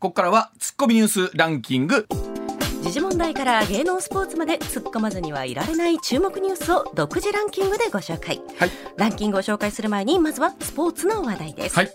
ここからはツッコミニュースランキング。時事問題から芸能スポーツまで突っ込まずにはいられない注目ニュースを独自ランキングでご紹介、はい、ランキングを紹介する前にまずはスポーツの話題です、はい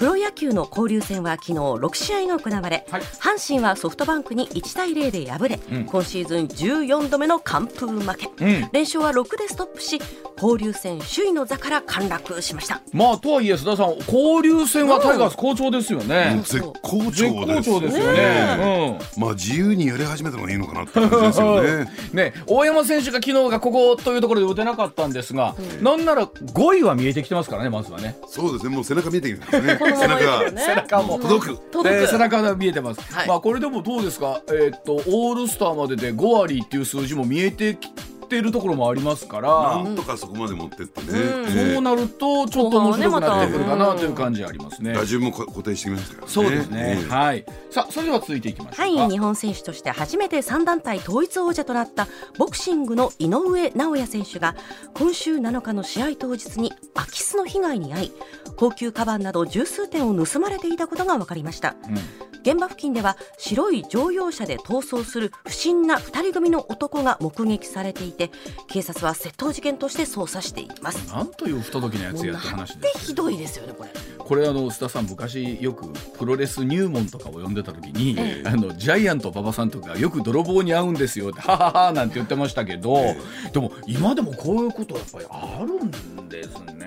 プロ野球の交流戦は昨日6試合が行われ、はい、阪神はソフトバンクに1対0で敗れ、うん、今シーズン14度目の完封負け、うん、連勝は6でストップし交流戦首位の座から陥落しました。まあとはいえ須田さん交流戦はタイガース好調ですよね、うん、絶好調です。よね、まあ自由にやり始めたのがいいのかなって感じですよね。ね大山選手が昨日がここというところで打てなかったんですが、なんなら5位は見えてきてますからねまずはね。そうですねもう背中見えてきますね 背中、背中も。届く、えー、背中が見えてます、はい、まあこれでもどうですか？えー、っとオールスターまでで5割っていう数字も見えてきっているところもありますから。なんとかそこまで持ってってね、そうなるとちょっと面白くなってくるかなという感じありますね。打順も固定してきましたからね。そうですね、はい。さあそれでは続いていきましょうはい。日本選手として初めて3団体統一王者となったボクシングの井上尚弥選手が今週7日の試合当日に空き巣の被害に遭い高級カバンなど十数点を盗まれていたことが分かりました、うん現場付近では白い乗用車で逃走する不審な2人組の男が目撃されていて警察は窃盗事件として捜査しています。なんという不届きなやつやって話でひどいですよねこれ。これあの須田さん昔よくプロレス入門とかを読んでた時に、ええ、あのジャイアント馬場さんとかよく泥棒に会うんですよってはははなんて言ってましたけど、え、でも今でもこういうことやっぱりあるんですね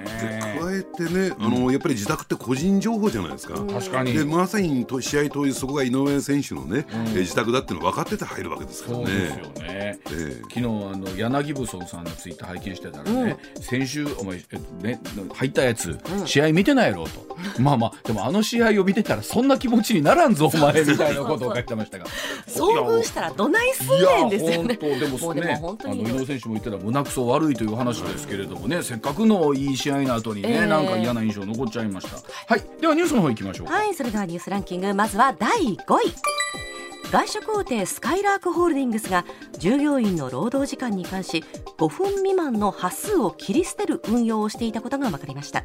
加えてね、あのやっぱり自宅って個人情報じゃないですか、確かにでまさに試合当日そこが井上選手のね、うん、自宅だっていうの分かってて入るわけですからね。そうですよね。えー、昨日あの柳ブソンさんのツイッター拝見してたらね、うん、先週お前ね入ったやつ、うん、試合見てないやろと。まあまあでもあの試合を見てたらそんな気持ちにならんぞ お前みたいなことを書いてましたが。遭遇したらどないすんねんですよね。でもね、あの井上選手も言ってたら胸くそ悪いという話ですけれどもね、せっかくのいい試合の後にね、えー、なんか嫌な印象残っちゃいました。はい、ではニュースの方行きましょうはい、それではニュースランキングまずは第5位。外食大手スカイラークホールディングスが従業員の労働時間に関し5分未満の端数を切り捨てる運用をしていたことが分かりました。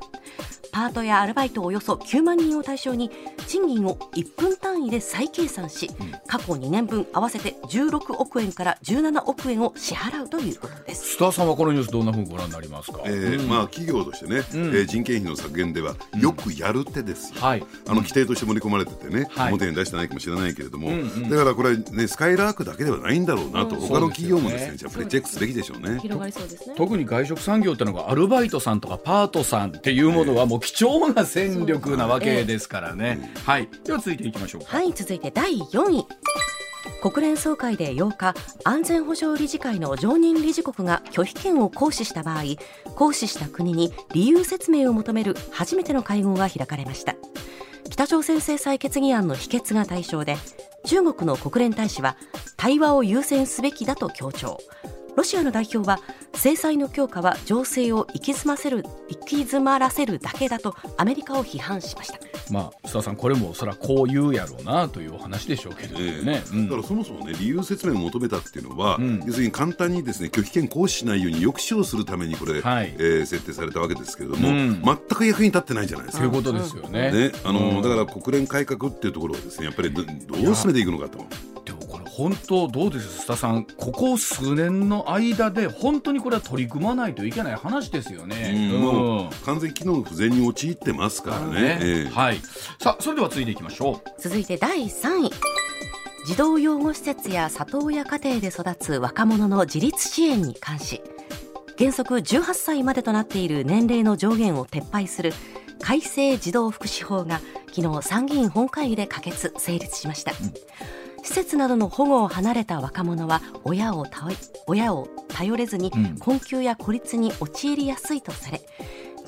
パートやアルバイトおよそ9万人を対象に賃金を1分単位で再計算し、過去2年分合わせて16億円から17億円を支払うということです。須田さんはこのニュースどんなふうにご覧になりますか、えー、うん、まあ、企業としてね、うん、えー、人件費の削減ではよくやる手ですよ、はい、あの規定として盛り込まれててね、はい、表に出してないかもしれないけれども、うんうん、だからこれ、ね、スカイラークだけではないんだろうなと、うん、他の企業もですね、ね、やっぱりチェックすべきでしょうね。広がりそうですね。特に外食産業っていうのがアルバイトさんとかパートさんっていうものはもう貴重な戦力なわけですからね、えー、はい。では続いていきましょうはい続いて第4位。国連総会で8日安全保障理事会の常任理事国が拒否権を行使した場合行使した国に理由説明を求める初めての会合が開かれました。北朝鮮制裁決議案の否決が対象で中国の国連大使は対話を優先すべきだと強調。ロシアの代表は制裁の強化は情勢を行き詰ませる行き詰まらせるだけだとアメリカを批判しました。まあ、須田さん、これもそれはこう言うやろうなというお話でしょうけどね、えーうん、だからそもそもね、理由説明を求めたっていうのは、うん、要するに簡単にですね拒否権行使しないように抑止をするためにこれ、はい、えー、設定されたわけですけれども、うん、全く役に立ってないじゃないですか。そういうことですよね。ねあのだから国連改革っていうところはですねやっぱりどどう進めていくのかと。本当どうです須田さん。ここ数年の間で本当にこれは取り組まないといけない話ですよね、うん、もう完全機能不全に陥ってますからね、ね。えー、はい。さあそれでは続いていきましょう。続いて第3位。児童養護施設や里親家庭で育つ若者の自立支援に関し原則18歳までとなっている年齢の上限を撤廃する改正児童福祉法が昨日参議院本会議で可決成立しました、うん施設などの保護を離れた若者は親を親を頼れずに困窮や孤立に陥りやすいとされ、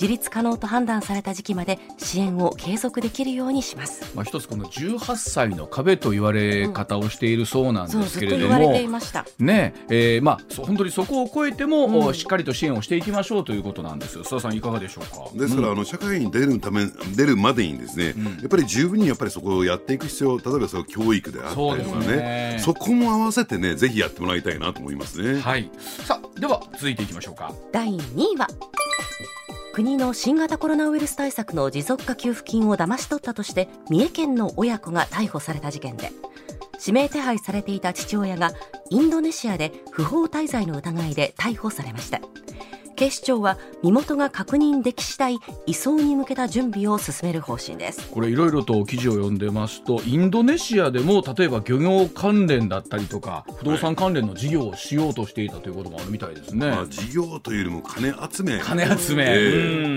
自立可能と判断された時期まで支援を継続できるようにします。まあ一つこの18歳の壁と言われ方をしているそうなんですけれども、うん、ねえー、まあ本当にそこを超えても、うん、しっかりと支援をしていきましょうということなんですよ。須田さんいかがでしょうか？ですから、うん、あの社会に出るため出るまでにですね、やっぱり十分にやっぱりそこをやっていく必要、例えばその教育であったりとかね、ねそこも合わせてねぜひやってもらいたいなと思いますね。はい。さあでは続いていきましょうか。第2位は。国の新型コロナウイルス対策の持続化給付金を騙し取ったとして三重県の親子が逮捕された事件で指名手配されていた父親がインドネシアで不法滞在の疑いで逮捕されました。警視庁は身元が確認でき次第移送に向けた準備を進める方針です。これいろいろと記事を読んでますとインドネシアでも例えば漁業関連だったりとか不動産関連の事業をしようとしていたということもあるみたいですね、まあ、事業というよりも金集め。金集め、え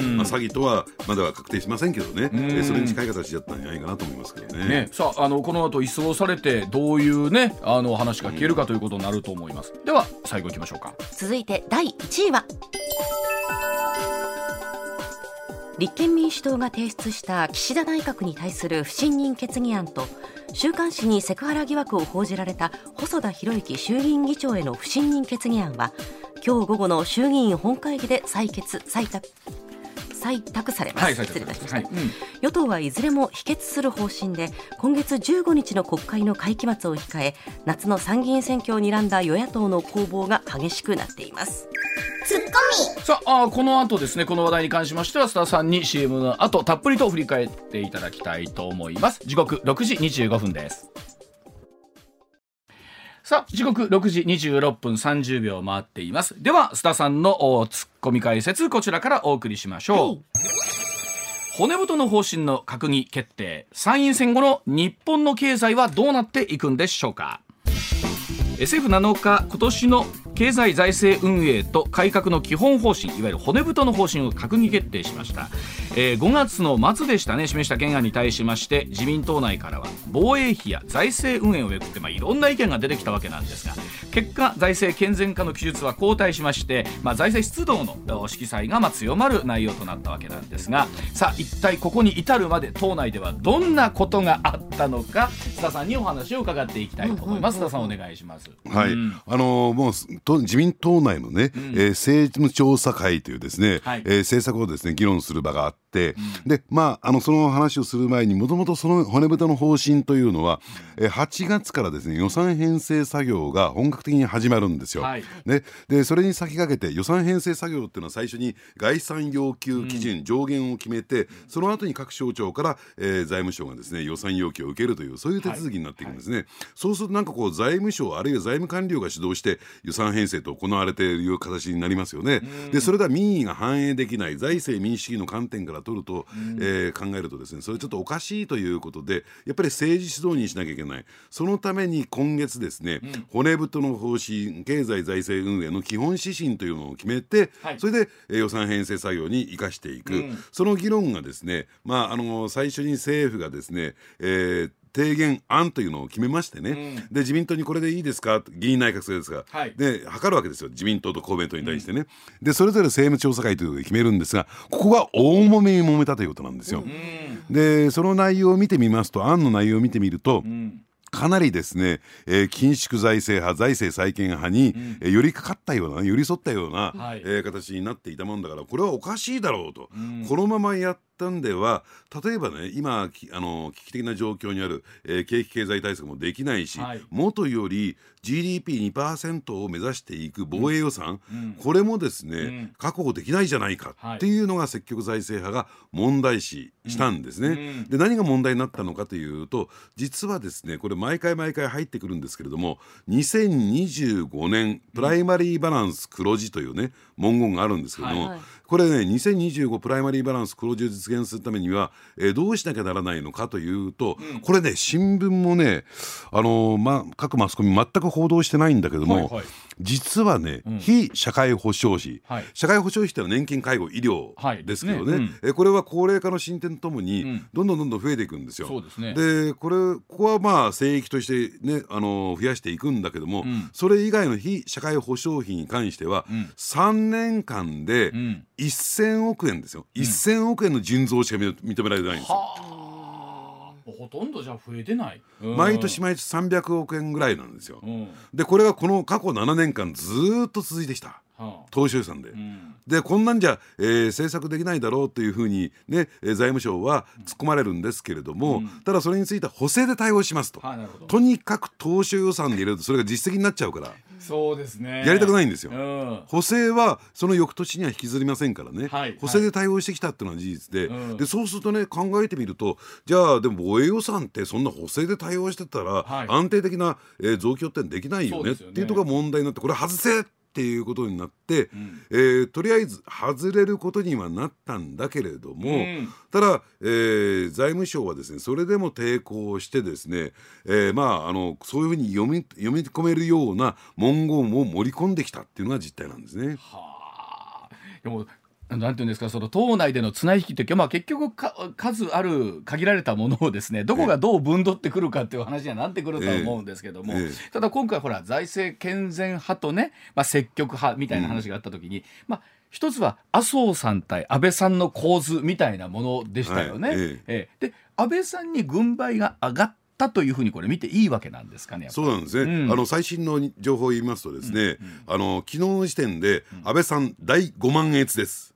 ー、まあ、詐欺とはまだは確定しませんけどね、えそれに近い形だったんじゃないかなと思いますけどね、ね、さああのこの後移送されてどういうねあの話が聞けるかということになると思います、では最後いきましょうか。続いて第1位は立憲民主党が提出した岸田内閣に対する不信任決議案と週刊誌にセクハラ疑惑を報じられた細田博之衆議院議長への不信任決議案は今日午後の衆議院本会議で採決採択。採択されます、はい、失礼いたしました、はい。うん、与党はいずれも否決する方針で今月15日の国会の会期末を控え夏の参議院選挙を睨んだ与野党の攻防が激しくなっています。ツッコミ。さあこの後ですねこの話題に関しましては須田さんに CM の後たっぷりと振り返っていただきたいと思います。時刻6時25分ですさあ時刻6時26分30秒回っています。では須田さんのツッコミ解説こちらからお送りしましょう、はい、骨太の方針の閣議決定。参院選後の日本の経済はどうなっていくんでしょうか。政府7日今年の経済財政運営と改革の基本方針いわゆる骨太の方針を閣議決定しました、えー、5月の末でしたね示した懸案に対しまして自民党内からは防衛費や財政運営をめぐって、まあ、いろんな意見が出てきたわけなんですが結果財政健全化の記述は後退しまして、まあ、財政出動の色彩がまあ強まる内容となったわけなんですがさあ一体ここに至るまで党内ではどんなことがあったのか須田さんにお話を伺っていきたいと思います、須田さんお願いします。はい、うん、あのー、もうと自民党内のね、うん、えー、政務調査会というですね、はい、えー、政策をですね議論する場があって、うん、でまああのその話をする前にもともとその骨太の方針というのは、えー、8月からですね予算編成作業が本格的に始まるんですよ。はい、ね、でそれに先駆けて予算編成作業っていうのは最初に概算要求基準、うん、上限を決めてその後に各省庁から、えー、財務省がですね予算要求を受けるというそういう手続きになっていくんですね。はい。はい、そうするとなんかこう財務省あるいは財務官僚が主導して予算編成と行われている形になりますよね。でそれでは民意が反映できない財政民主主義の観点から取ると、えー、考えるとですねそれちょっとおかしいということでやっぱり政治主導にしなきゃいけないそのために今月ですね、うん、骨太の方針経済財政運営の基本指針というのを決めて、はい、それで、えー、予算編成作業に生かしていく、うん、その議論がですねまああの最初に政府がですね、えー提言案というのを決めましてね、うん、で自民党にこれでいいですか？議員内閣制ですが、はい、で測るわけですよ。自民党と公明党に対してね、うん、でそれぞれ政務調査会というので決めるんですがここが大揉めに揉めたということなんですよ。うん、でその内容を見てみますと案の内容を見てみると、かなりですね、えー、緊縮財政派財政再建派に、うん、えー、寄りかかったような寄り添ったような、はい、えー、形になっていたもんだからこれはおかしいだろうと、うん、このままやったんでは例えばね今あの危機的な状況にある、えー、景気経済対策もできないし、はい、元より GDP2% を目指していく防衛予算、うん、これもですね、うん、確保できないじゃないかっていうのが積極財政派が問題視したんですね。うん、で何が問題になったのかというと実はですねこれ毎回毎回入ってくるんですけれども2025年プライマリーバランス黒字というね文言があるんですけれども、はい。はいこれね2025プライマリーバランス黒字を実現するためには、えー、どうしなきゃならないのかというと、うん、これね新聞もね、あのー、ま、各マスコミ全く報道してないんだけども、はいはい、実はね、うん、非社会保障費、はい、社会保障費ってのは年金介護医療ですけどね。はい、ね。うん、えこれは高齢化の進展ともにどんどんどんどん増えていくんですよ。ですね、でこれここはまあ聖域としてね、あのー、増やしていくんだけども、それ以外の非社会保障費に関しては、うん、3年間で、うん1000億円ですよ、うん、1000億円の純増しか認められてないんですよ。ほとんどじゃ増えてない。毎年毎年300億円ぐらいなんですよ。うん、でこれがこの過去7年間ずっと続いてきた。当初予算で、うん、でこんなんじゃ、えー、政策できないだろうというふうに、ね、財務省は突っ込まれるんですけれども、うん、ただそれについては補正で対応しますと、とにかく当初予算で入れるとそれが実績になっちゃうからそうですね。やりたくないんですよ、うん、補正はその翌年には引きずりませんからね、はい、補正で対応してきたっていうのは事実で。はい、でそうするとね考えてみるとじゃあでも防衛予算ってそんな補正で対応してたら、安定的な、えー、増強ってできないよねっていうところが問題になってこれ外せっていうことになって、うん、えー、とりあえず外れることにはなったんだけれども、うん、ただ、えー、財務省はですねそれでも抵抗してですね、えー、まああのそういうふうに読み読み込めるような文言を盛り込んできたっていうのが実態なんですね。はあ、でもなんていうんですかその党内での綱引きってまあ結局数ある限られたものをですねどこがどう分取ってくるかっていう話にはなってくると思うんですけども、ええ。ただ今回ほら財政健全派とね、まあ、積極派みたいな話があった時に、うん、まあ一つは麻生さん対安倍さんの構図みたいなものでしたよね。はい、ええ。で安倍さんに軍配が上がったというふうにこれ見ていいわけなんですかね。そうなんですね。うん、あの最新の情報を言いますとですね、うん。うん、あの昨日の時点で安倍さん第5万円です。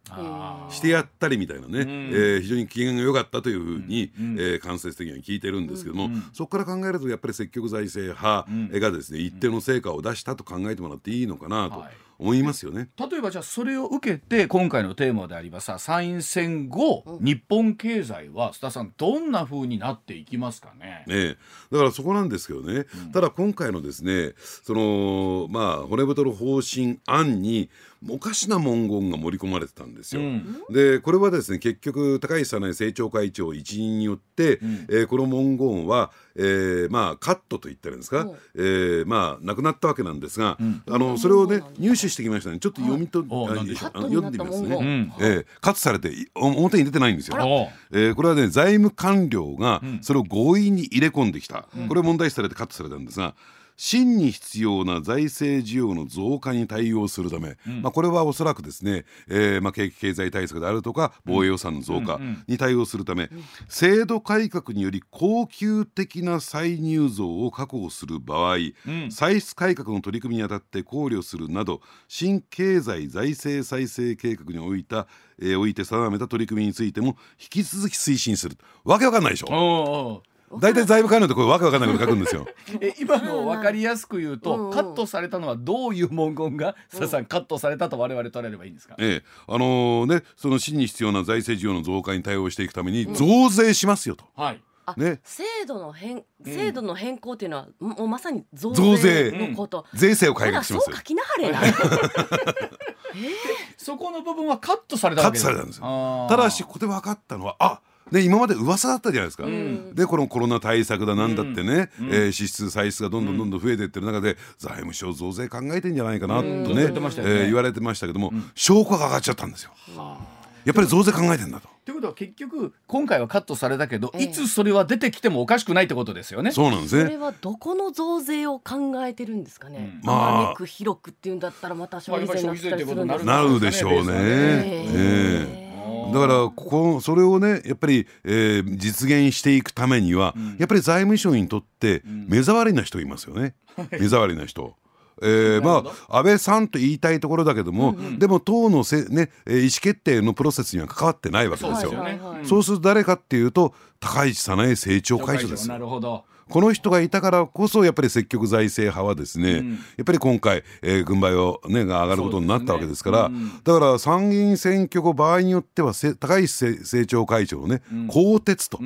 してやったりみたいなね、うん、えー、非常に機嫌が良かったというふうに、うん、えー、間接的には聞いてるんですけども、うん、そこから考えるとやっぱり積極財政派がですね、一定の成果を出したと考えてもらっていいのかなと。はい思いますよね。例えばじゃあそれを受けて今回のテーマであります参院選後、うん、日本経済は須田さんどんなふうになっていきますかね？ねだからそこなんですけどね、うん、ただ今回のですねそのまあ骨太の方針案におかしな文言が盛り込まれてたんですよ。うん、でこれはですね結局高市早苗政調会長一任によって、うん、えー、この文言は、えー、まあカットと言ったらいいんですか、う。ん、えー、まあなくなったわけなんですが、うん、あのそれをね入手してきましたね。ちょっと読みと、はい、読んでみますね、うん、えー、カットされて表に出てないんですよ。えー、これはね財務官僚がそれを強引に入れ込んできた、これ問題視されてカットされたんですが。真に必要な財政需要の増加に対応するため、うん、まあ、これはおそらくですね、えーまあ、景気経済対策であるとか防衛予算の増加に対応するため、制度改革により恒久的な歳入増を確保する場合、うん、歳出改革の取り組みにあたって考慮するなど新経済財政再生計画においたえー、置いて定めた取り組みについても引き続き推進するわけわかんないでしょ大体財務官僚ってこれわけわかんないこと書くんですよ。え今の分かりやすく言うと、カットされたのはどういう文言が、ささんカットされたと我々取れればいいんですか？ええ、あのー、ねその真に必要な財政需要の増加に対応していくために増税しますよと。はい。ね、制度の変制度の変更っていうのは、もうまさに増税のこと、税制を改革しますそう書きなはれな。えー、そこの部分はカットされたカットされたんですよ。ただしここで分かったのはあで今まで噂だったじゃないですか、うん、でこのコロナ対策だなんだってね、うん、えー、支出歳出がどんどんどんどん増えていってる中で、財務省増税考えてんじゃないかなとね,、うん、ねえー、言われてましたけども、証拠が上がっちゃったんですよ。やっぱり増税考えてんだと。ということは結局今回はカットされたけど、えいつそれは出てきてもおかしくないってことですよね。そうなんですね。それはどこの増税を考えてるんですかね。うん、まあ広くっていうんだったらまた消費税になったりするんですなるでしょうね。えー、えーだからここそれをねやっぱり、えー、実現していくためには、うん、やっぱり財務省にとって目障りな人いますよね、うん、目障りな人。えー、まあ安倍さんと言いたいところだけども、うんうん、でも党のせ、ね、意思決定のプロセスには関わってないわけですよ。そう、ねはい、すると誰かっていうと高市早苗政調会長です。なるほどこの人がいたからこそやっぱり積極財政派はですね、うん、やっぱり今回、えー、軍配を、ね、が上がることになったわけですから、ね。うん、だから参議院選挙後場合によっては高市政調会長のね、うん、更迭と、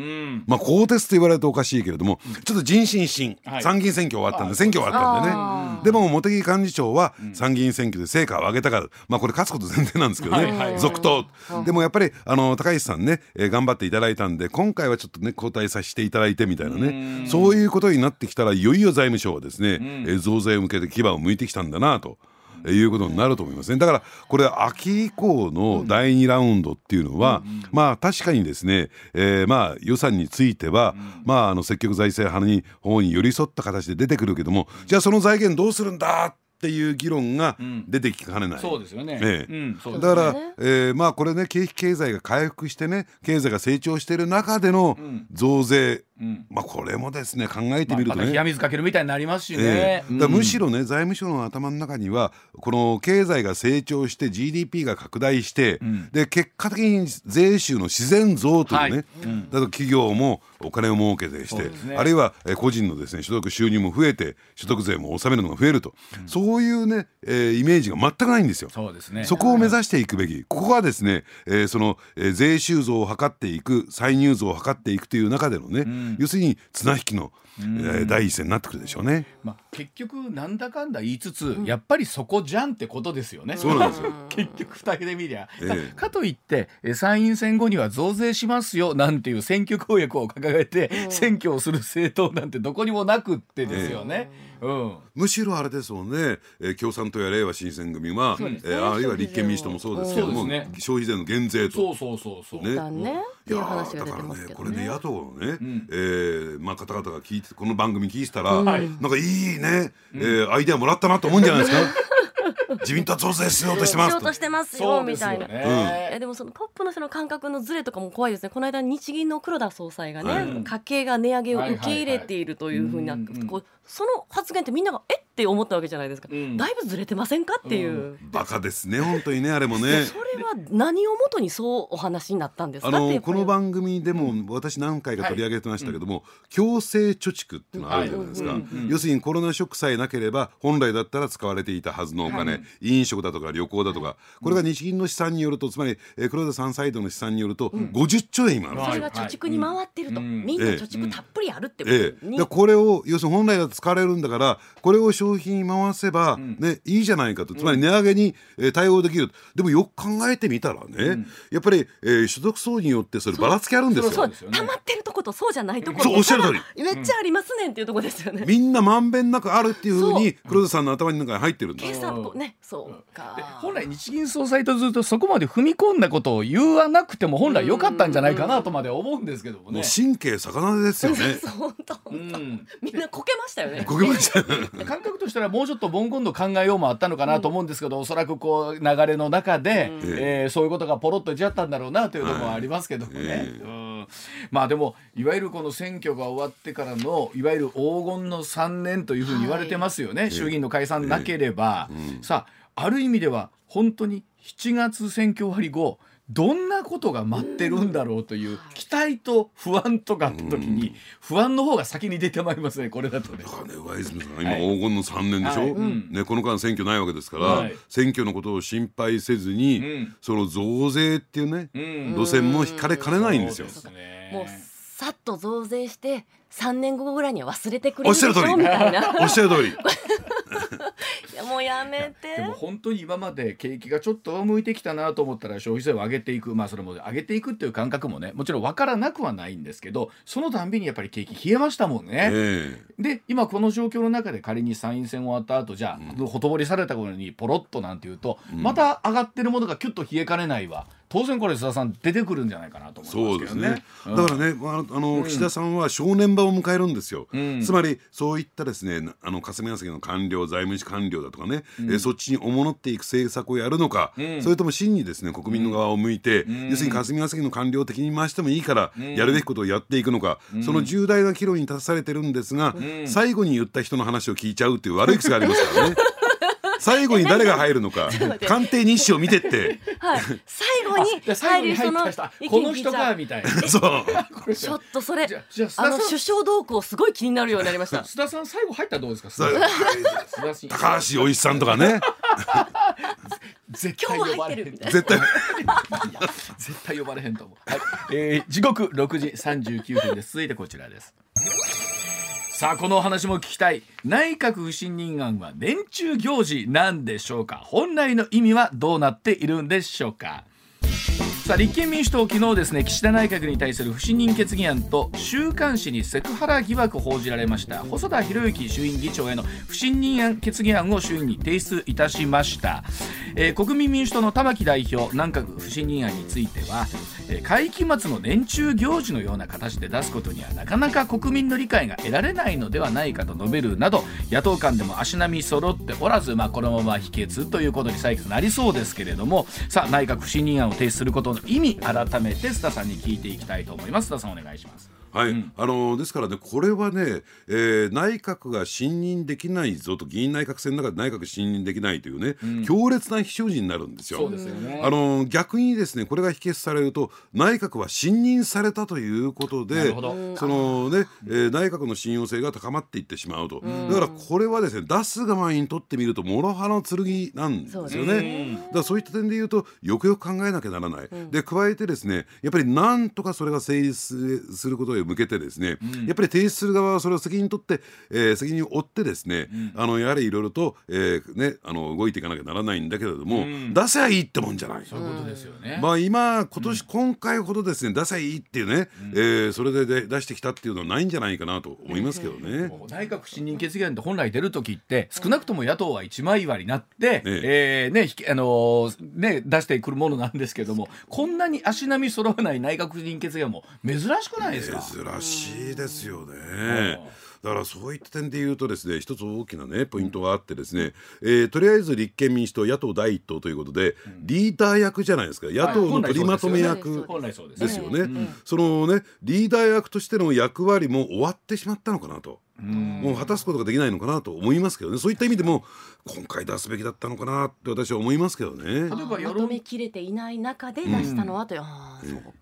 まあ更迭と言われるとおかしいけれども、ちょっと人心心、はい、参議院選挙終わったんで選挙終わったんでね。でも茂木幹事長は参議院選挙で成果を上げたからまあこれ勝つこと前提なんですけどね、続投でもやっぱりあの高市さんね、えー、頑張っていただいたんで今回はちょっとね交代させていただいてみたいなね。そうそういうことになってきたらいよいよ財務省はですね、うん、え増税を向けて牙を向いてきたんだなと。えいうことになると思いますね。だからこれ秋以降の第2ラウンドっていうのは、うん、まあ確かにですね、えー、まあ予算については、うん、まああの積極財政派に方に寄り添った形で出てくるけどもじゃあその財源どうするんだっていう議論が出てきかねない、うん、そうですよね、ええうん、だから、えー、まあこれね景気経済が回復してね経済が成長している中での増税まあこれもですね考えてみるとね、冷や水かけるみたいになりますしね、むしろね財務省の頭の中にはこの経済が成長して GDP が拡大して、で結果的に税収の自然増というね、だと企業もお金を儲けてして、ね、あるいは個人のですね所得収入も増えて所得税も納めるのが増えると、うん、そういうね、えー、イメージが全くないんですよ。そうですね。そこを目指していくべき。ここはですね、えー、その、えー、税収増を図っていく歳入増を図っていくという中でのね、うん、要するに綱引きのえー、第一線になってくるでしょうね。まあ、結局なんだかんだ言いつつ、うん、やっぱりそこじゃんってことですよね。そうなんですよ。結局二人で見りゃ、えー、かといって参院選後には増税しますよなんていう選挙公約を掲げて、うん、選挙をする政党なんてどこにもなくってですよね。むしろあれですもんね、えー、共産党やれいわ新選組は、ね。えー、あるいは立憲民主党もそうですけども、ね、消費税の減税と。そうそうそうそう。ね。ね。いやだからねこれで野党のね、うん、えー、まあ方々が聞いてこの番組聞いてたら、うん、なんかいいね、えー、アイデアもらったなと思うんじゃないですか。自民党増税しようとしてます。しようとしてますよみたいな、えでもそのトップの人の感覚のズレとかも怖いですね。この間日銀の黒田総裁がね、家計が値上げを受け入れているというふうな、こうその発言ってみんながえ？って思ったわけじゃないですか、うん、だいぶずれてませんかっていう、うん、バカですね本当にねあれもね。それは何をもとにそうお話になったんですかあのこの番組でも私何回か取り上げてましたけども、はい、強制貯蓄っていうのがあるじゃないですか、要するにコロナショックさえなければ本来だったら使われていたはずのお金、はい、飲食だとか旅行だとかこれが日銀の試算によるとつまり、えー、黒田さんサイドの試算によると50兆円今ある、それが貯蓄に回ってると、みんな貯蓄たっぷりあるってこと、ええ。これを要するに本来だと使われるんだからこれを消費に回せば、ねいいじゃないかとつまり値上げに、えー、対応できるでもよく考えてみたらね、やっぱり、えー、所得層によってそればらつきあるんですよ。そう溜まってるとことそうじゃないところおっしゃる通り めっちゃありますねんっていうとこですよね。みんなまんべんなくあるっていうふうに黒田さんの頭の中に入ってるんです。計算ねそうか。本来日銀総裁とずっとそこまで踏み込んだことを言わなくても本来良かったんじゃないかなとまで思うんですけどもね。もう神経魚ですよね。本当本当。みんなこけましたよね。こけました。感覚としたらもうちょっとボンコンと考えようもあったのかなと思うんですけど、うん、おそらくこう流れの中で、うん、えー、そういうことがポロッと出ちゃったんだろうなというところはありますけどもね。えー、うん。まあでもいわゆるこの選挙が終わってからのいわゆる黄金の3年というふうに言われてますよね、はい、衆議院の解散なければ、えー、さあある意味では本当に7月選挙終わり後どんなことが待ってるんだろうという期待と不安とかって時に不安の方が先に出てまいりますねこれだとね。だからね上泉さん今黄金の3年でしょ、はい。ね、この間選挙ないわけですから、はい、選挙のことを心配せずに、うん、その増税っていうね、うん、路線も引かれかねないんですよ。すね、もうさっと増税して3年後ぐらいには忘れてくれるでしょみたいな。おっしゃる通り。いやもうやめて。でも本当に今まで景気がちょっと向いてきたなと思ったら消費税を上げていく。まあそれも上げていくっていう感覚もねもちろん分からなくはないんですけどそのたんびにやっぱり景気冷えましたもんね。えー、で今この状況の中で仮に参院選終わった後じゃあ、うん、ほとぼりされた頃にポロッとなんていうと、うん、また上がってるものがキュッと冷えかねないわ。当然これ須田さん出てくるんじゃないかなと思いますけどね。ね。だからね、まあ、あの、岸田さんは正念場を迎えるんですよ。つまりそういったですねあの霞が関の官僚財務官僚だとかね、えそっちにおものっていく政策をやるのか、それとも真にですね国民の側を向いて、要するに霞が関の官僚的に回してもいいから、やるべきことをやっていくのか、その重大な岐路に立たされてるんですが、最後に言った人の話を聞いちゃうっていう悪い癖がありますからね。最後に誰が入るのか 鑑定日誌を見てって、はい、最後に入るそのこの人かみたいな。そう。ちょっとそれあの首相動向すごい気になるようになりました。須田さん最後入ったらどうですか？高橋おいしさんとかね。絶対呼ばれへん絶対絶対呼ばれへんと思う、はい。えー、時刻6時39分です。続いてこちらですさあこのお話も聞きたい。内閣不信任案は年中行事なんでしょうか？本来の意味はどうなっているんでしょうか？さあ立憲民主党昨日ですね岸田内閣に対する不信任決議案と週刊誌にセクハラ疑惑報じられました。細田博之衆院議長への不信任案決議案を衆院に提出いたしました、えー、国民民主党の玉木代表内閣不信任案については、えー、会期末の年中行事のような形で出すことにはなかなか国民の理解が得られないのではないかと述べるなど野党間でも足並み揃っておらず、まあ、このまま否決ということに採決なりそうですけれどもさあ内閣不信任案を提出することの意味改めて須田さんに聞いていきたいと思います。須田さんお願いします。はい、うん、あのですからねこれはね、えー、内閣が信任できないぞと議員内閣制の中で内閣信任できないというね、うん、強烈な非常時になるんですよ。すよね、あの逆にですねこれが否決されると内閣は信任されたということでそのね、えー、内閣の信用性が高まっていってしまうと、だからこれはですね出す側にとってみると諸刃の剣なんですよね。だからそういった点で言うとよくよく考えなきゃならない。で加えてですねやっぱりなんとかそれが成立することへ向けてですね、うん、やっぱり提出する側はそれを責任取って、えー、責任を負ってですね、うん、あのやはりいろいろと、えー、ね、あの動いていかなきゃならないんだけれども、うん、出せばいいってもんじゃない。そういうことですよね。まあ今今年、今回ほどですね出せばいいっていうね、うん、えー、それでで出してきたっていうのはないんじゃないかなと思いますけどね。内閣不信任決議案って本来出る時って少なくとも野党は一枚岩になって、ええー、ねあのー、ね出してくるものなんですけどもこんなに足並み揃わない内閣不信任決議案も珍しくないですか？珍しいですよね。だからそういった点で言うとですね一つ大きなねポイントがあってですね、えー、とりあえず立憲民主党野党第一党ということで、リーダー役じゃないですか。野党の取りまとめ役です。よね。そのねリーダー役としての役割も終わってしまったのかなと。もう果たすことができないのかなと思いますけどね。そういった意味でも今回出すべきだったのかなって私は思いますけどね。例えばまとめきれていない中で出したのはという、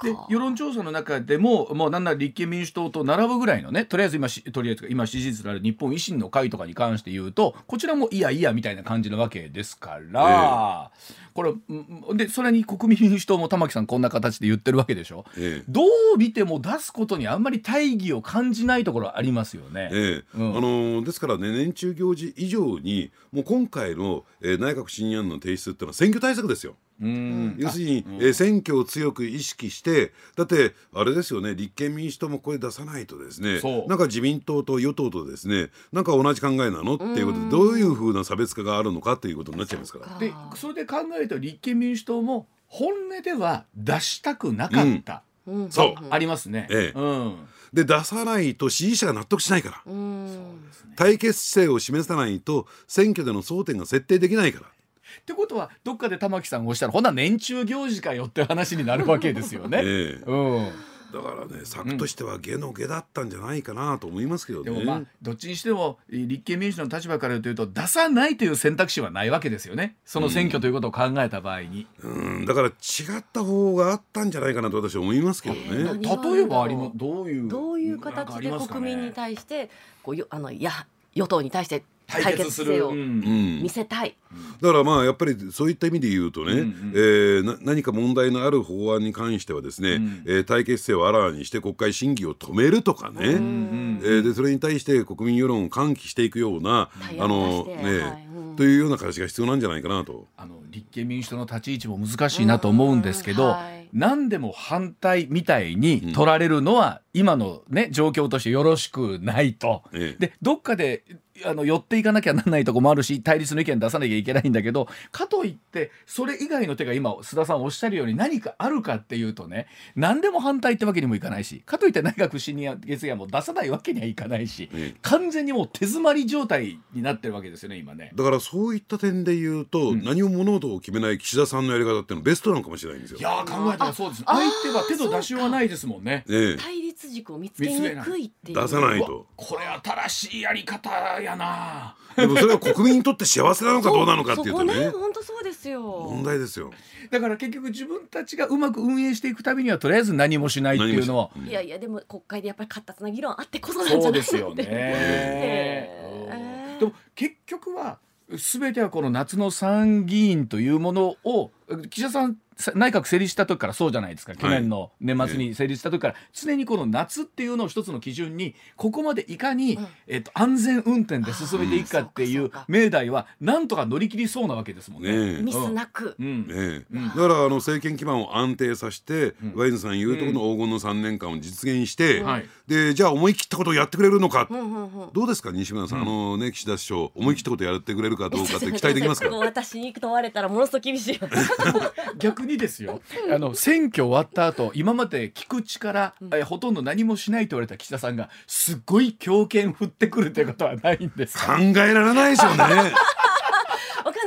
で世論調査の中でももうなんなら立憲民主党と並ぶぐらいのねとりあえず今とりあえず今支持率のある日本維新の会とかに関して言うとこちらもいやいやみたいな感じなわけですから、えー、これでそれに国民民主党も玉木さんこんな形で言ってるわけでしょ、えー、どう見ても出すことにあんまり大義を感じないところありますよね。えーうん、あのー、ですからね年中行事以上にもう今回の、えー、内閣不信任案の提出っていうのは選挙対策ですよ。要するに、えー、選挙を強く意識してだってあれですよね立憲民主党もこれ出さないとですねなんか自民党と与党とですねなんか同じ考えなの？っていうことでどういうふうな差別化があるのかっていうことになっちゃいますから。でそれで考えると立憲民主党も本音では出したくなかった、うん、そう。ありますね。ええ。うん。で出さないと支持者が納得しないから。対決姿勢を示さないと選挙での争点が設定できないから。ってことはどっかで玉木さんがおっしゃるほんな年中行事かよって話になるわけですよね。ええ、うん。だからね策としては下の下だったんじゃないかなと思いますけどね、でもまあどっちにしても立憲民主の立場から言うと出さないという選択肢はないわけですよね。その選挙ということを考えた場合に、うん、だから違った方があったんじゃないかなと私は思いますけどね、えー、例えばありもどういうどういう形で国民に対してこうあのや与党に対して対決性を見せたい、だからまあやっぱりそういった意味で言うとね、うんうん、えー、何か問題のある法案に関してはですね、うん、えー、対決性をあらわにして国会審議を止めるとかね、うんうん、えー、でそれに対して国民世論を喚起していくようなあのね、はいうん、というような形が必要なんじゃないかなと。あの立憲民主党の立ち位置も難しいなと思うんですけど、はい、何でも反対みたいに取られるのは今のね状況としてよろしくないと。ええ、でどっかであの寄っていかなきゃならないとこもあるし対立の意見出さなきゃいけないんだけどかといってそれ以外の手が今須田さんおっしゃるように何かあるかっていうとね何でも反対ってわけにもいかないしかといって内閣不信任決議案も出さないわけにはいかないし、うん、完全にもう手詰まり状態になってるわけですよね今ね。だからそういった点で言うと、うん、何も物事を決めない岸田さんのやり方っていうのはベストなのかもしれないんですよ。いや考えそうです。相手は手の出しようがないですもんね。対立軸を見つけにくいっていう。出さないと。これ新しいやり方やな。でもそれは国民にとって幸せなのかどうなのかっていうとね。本当そうですよ。問題ですよ。だから結局自分たちがうまく運営していくためにはとりあえず何もしないっていうのは、い。やいやでも国会でやっぱり活発な議論あってこそなんじゃないそうですよね、でも結局は全てはこの夏の参議院というものを岸田さん内閣成立した時からそうじゃないですか。去年の年末に成立した時から、常にこの夏っていうのを一つの基準にここまでいかに、えっと、安全運転で進めていくかっていう命題はなんとか乗り切りそうなわけですもんね。ミスなく、うん。ねだからあの政権基盤を安定させて、ワイズさん言うとこの黄金の3年間を実現して、でじゃあ思い切ったことをやってくれるのか、どうですか西村さん、あのね岸田首相思い切ったことやってくれるかどうかって期待できますか？私に問われたらものすごく厳しい 逆にですよ。あの選挙終わった後今まで聞く力、えほとんど何もしないと言われた岸田さんがすごい強権振ってくるということはないんです。考えられないでしょうね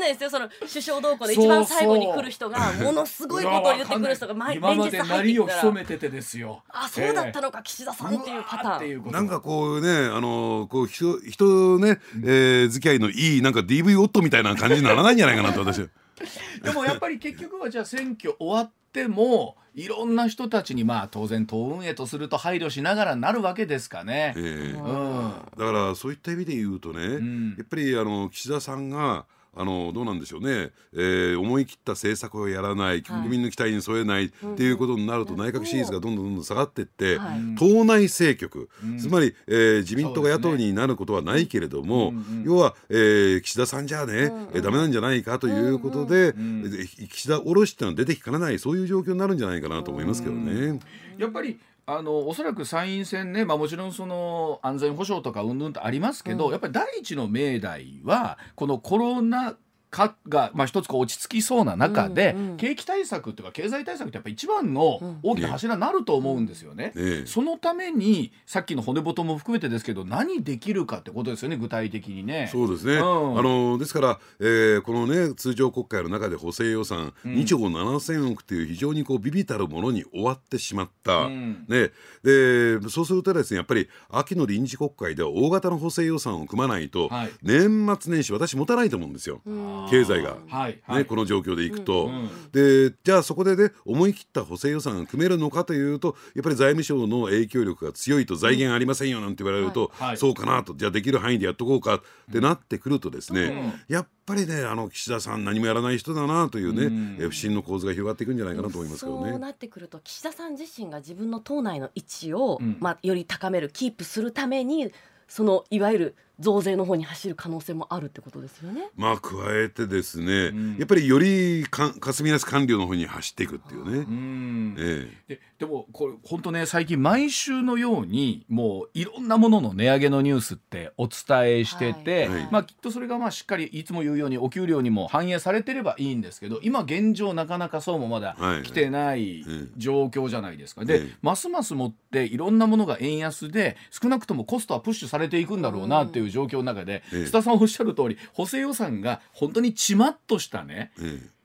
ないですよ。その首相動向で一番最後に来る人がものすごいことを言ってくる人が毎今まで鳴りを潜めててですよ。あそうだったのか、岸田さんっていうパターン。なんかこうねあのこう人人ね、えー、付き合いのいいなんか DV 夫みたいな感じにならないんじゃないかなと私でもやっぱり結局はじゃあ選挙終わってもいろんな人たちにまあ当然党運営とすると配慮しながらなるわけですかね。えーうん、だからそういった意味で言うとね、うん、やっぱりあの岸田さんがあのどうなんでしょうね、えー、思い切った政策をやらない国民の期待に添えないっていうことになると、内閣支持率がどんどんどんどん下がっていって、党内政局、つまり、えー、自民党が野党になることはないけれども、要は、えー、岸田さんじゃあね、えー、ダメなんじゃないかということで、岸田おろしっていうのは出てきかねないそういう状況になるんじゃないかなと思いますけどね。やっぱりあのおそらく参院選ね、まあ、もちろんその安全保障とかうんぬんとありますけど、うん、やっぱり第一の命題はこのコロナかが、まあ、一つこう落ち着きそうな中で、うんうん、景気対策というか経済対策ってやっぱ一番の大きな柱になると思うんですよね。うん。そのためにさっきの骨太も含めてですけど何できるかってことですよね具体的にね。そうですね、うん、あのですから、えー、このね通常国会の中で補正予算2兆7000億という非常にこう微々たるものに終わってしまった、ね、でそうするとですねやっぱり秋の臨時国会では大型の補正予算を組まないと、はい、年末年始私持たないと思うんですよ。経済が、はいはい、ね、この状況でいくと、うんうん、でじゃあそこでね思い切った補正予算が組めるのかというとやっぱり財務省の影響力が強いと財源ありませんよなんて言われると、うんはい、そうかなと。じゃあできる範囲でやっとこうかってなってくるとですね、やっぱりねあの岸田さん何もやらない人だなというね、うん、不信の構図が広がっていくんじゃないかなと思いますけどね。そうなってくると岸田さん自身が自分の党内の位置を、まあ、より高めるキープするためにそのいわゆる増税の方に走る可能性もあるってことですよね。まあ加えてですね、うん、やっぱりよりか霞が関官僚の方に走っていくっていうね。うん。ええ、ででもこれ本当ね最近毎週のようにもういろんなものの値上げのニュースってお伝えしてて、はい、まあきっとそれがまあしっかりいつも言うようにお給料にも反映されてればいいんですけど今現状なかなかそうもまだ来てない状況じゃないですか。で、ますますもっていろんなものが円安で少なくともコストはプッシュされていくんだろうなっていう状況の中で、須田さんおっしゃる通り補正予算が本当にちまっとしたね、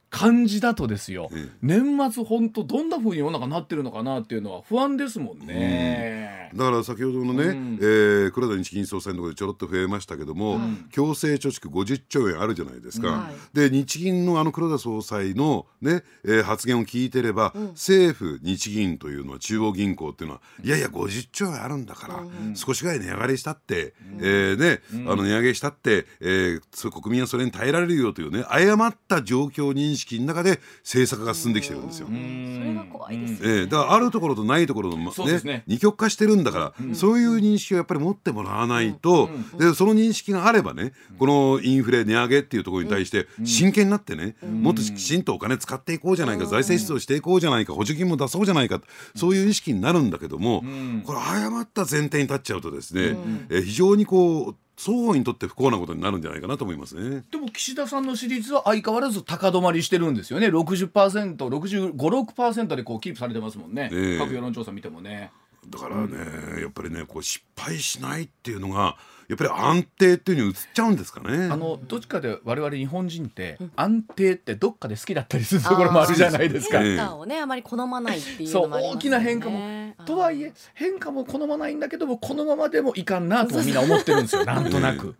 感じだとですよ、年末本当どんなふうに世の中なってるのかなっていうのは不安ですもんね、うん、だから先ほどのね、うん、えー、黒田日銀総裁のところでちょろっと増えましたけども、うん、強制貯蓄50兆円あるじゃないですか、はい、で日銀のあの黒田総裁のね、えー、発言を聞いてれば、政府日銀というのは中央銀行っていうのはいやいや50兆円あるんだから、少しぐらい値上がりしたって、うん、えー、ね、あの値上げしたって、えー、国民はそれに耐えられるよというね誤った状況認識の中で政策が進んできてるんですよ。それが怖いですね、えー、だからあるところとないところの、ねね、二極化してるんだから、そういう認識をやっぱり持ってもらわないと、でその認識があればねこのインフレ値上げっていうところに対して真剣になってね、もっときちんとお金使っていこうじゃないか、財政出動していこうじゃないか補助金も出そうじゃないかそういう意識になるんだけども、これ誤った前提に立っちゃうとですね、えー、非常にこう双方にとって不幸なことになるんじゃないかなと思いますね。でも岸田さんの支持率は相変わらず高止まりしてるんですよね。60%65% でこうキープされてますもんね、ね各世論調査見てもねだからね、うん、やっぱりねこう失敗しないっていうのがやっぱり安定っていうに移っちゃうんですかね。あのどっちかで我々日本人って安定ってどっかで好きだったりするところもあるじゃないですか。変化をねあまり好まないっていうのも、ね、そう大きな変化もとはいえ変化も好まないんだけどもこのままでもいかんなとみんな思ってるんですよ なんとなく。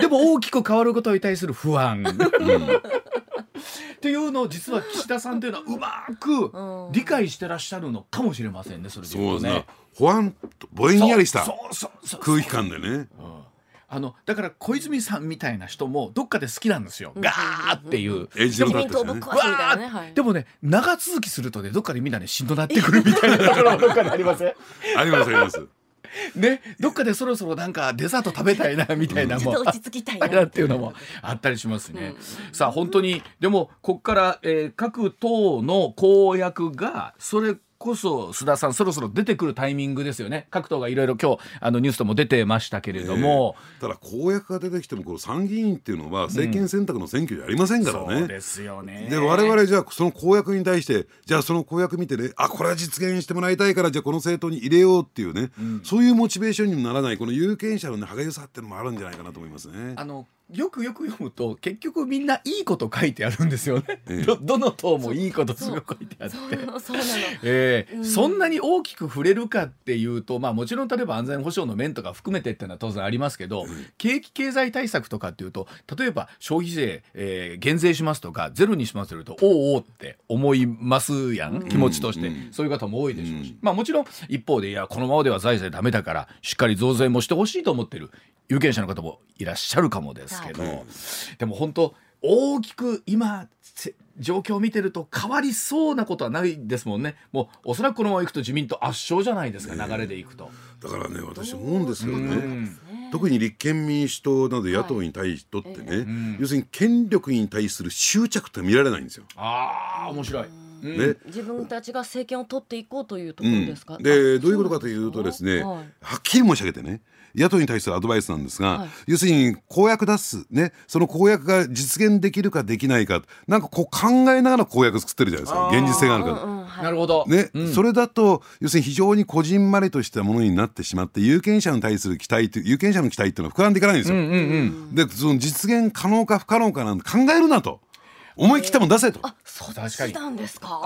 でも大きく変わることに対する不安。っていうのを実は岸田さんというのはうまく理解してらっしゃるのかもしれませんねそれでね。ね。ほわんとぼんやりした空気感でね。あのだから小泉さんみたいな人もどっかで好きなんですよ、ガーっていう。でもでもね長続きするとねどっかでみんなねしんどなってくるみたいなところどっかでありません？ありますあります。ね、どっかでそろそろなんかデザート食べたいなみたいなも、落ち着きたいな。っていうのもあったりしますね。うん、さあ本当にでもここから、えー、各党の公約がそれこそ須田さんそろそろ出てくるタイミングですよね。各党がいろいろ今日あのニュースとも出てましたけれども、えー、ただ公約が出てきてもこの参議院っていうのは政権選択の選挙じゃありませんからね、うん、そうですよね。で我々じゃあその公約に対してじゃあその公約見てねあこれは実現してもらいたいからじゃあこの政党に入れようっていうね、うん、そういうモチベーションにもならないこの有権者のね歯がゆさっていうのもあるんじゃないかなと思いますね。あのよくよく読むと結局みんないいこと書いてあるんですよね、ええ、どどの党もいいことすごく書いてあって。そえー、うん、そんなに大きく触れるかっていうと、まあ、もちろん例えば安全保障の面とか含めてっていうのは当然ありますけど、うん、景気経済対策とかっていうと例えば消費税、えー、減税しますとかゼロにしますというとおおおって思いますやん。気持ちとして、うん、そういう方も多いでしょうし、まあ、もちろん一方でいやこのままでは財政ダメだからしっかり増税もしてほしいと思ってる有権者の方もいらっしゃるかもですけど、はい、でも本当大きく今状況を見てると変わりそうなことはないですもんね。もうおそらくこのままいくと自民党圧勝じゃないですか、流れでいくと。だからね私思うんですけどね。特に立憲民主党など野党に対しとってね、はい。要するに権力に対する執着って見られないんですよ。ああ面白い。ね、自分たちが政権を取っていこうというところですか、うん、でどういうことかというとですね、はい、はっきり申し上げてね野党に対するアドバイスなんですが、はい、要するに公約出す、ね、その公約が実現できるかできないかなんかこう考えながら公約作ってるじゃないですか現実性があるから。うんうんはい、なるほど、ね、うん、それだと要するに非常にこじんまりとしたものになってしまって有権者に対する期待有権者の期待っていうのは膨らんでいかないんですよ。うんうんうん、でその実現可能か不可能かなんて考えるなと。思い切ったもん出せと。あ、そう確か？に。あ